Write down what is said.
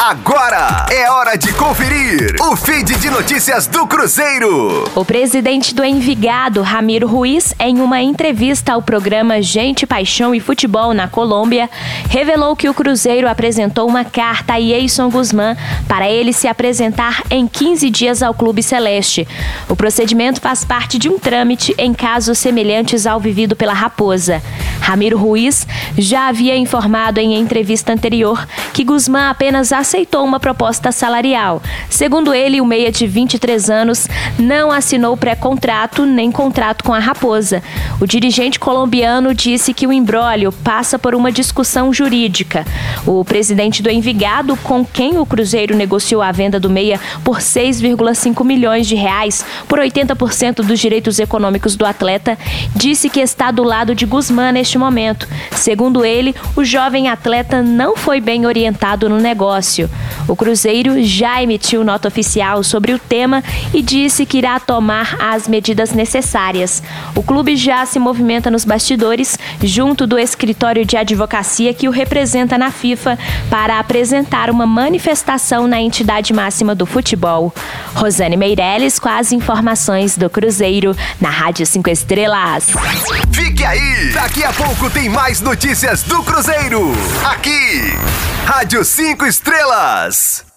Agora é hora de conferir o feed de notícias do Cruzeiro. O presidente do Envigado, Ramiro Ruiz, em uma entrevista ao programa Gente, Paixão e Futebol na Colômbia, revelou que o Cruzeiro apresentou uma carta a Yeison Guzmán para ele se apresentar em 15 dias ao Clube Celeste. O procedimento faz parte de um trâmite em casos semelhantes ao vivido pela Raposa. Ramiro Ruiz já havia informado em entrevista anterior que Guzmán apenas aceitou uma proposta salarial. Segundo ele, o meia de 23 anos não assinou pré-contrato nem contrato com a Raposa. O dirigente colombiano disse que o imbróglio passa por uma discussão jurídica. O presidente do Envigado, com quem o Cruzeiro negociou a venda do meia por 6,5 milhões de reais por 80% dos direitos econômicos do atleta, disse que está do lado de Guzmán neste momento. Segundo ele, o jovem atleta não foi bem orientado no negócio. O Cruzeiro já emitiu nota oficial sobre o tema e disse que irá tomar as medidas necessárias. O clube já se movimenta nos bastidores, junto do escritório de advocacia que o representa na FIFA, para apresentar uma manifestação na entidade máxima do futebol. Rosane Meirelles com as informações do Cruzeiro na Rádio 5 Estrelas. Fique aí! Daqui a pouco tem mais notícias do Cruzeiro. Aqui, Rádio 5 Estrelas. Delas.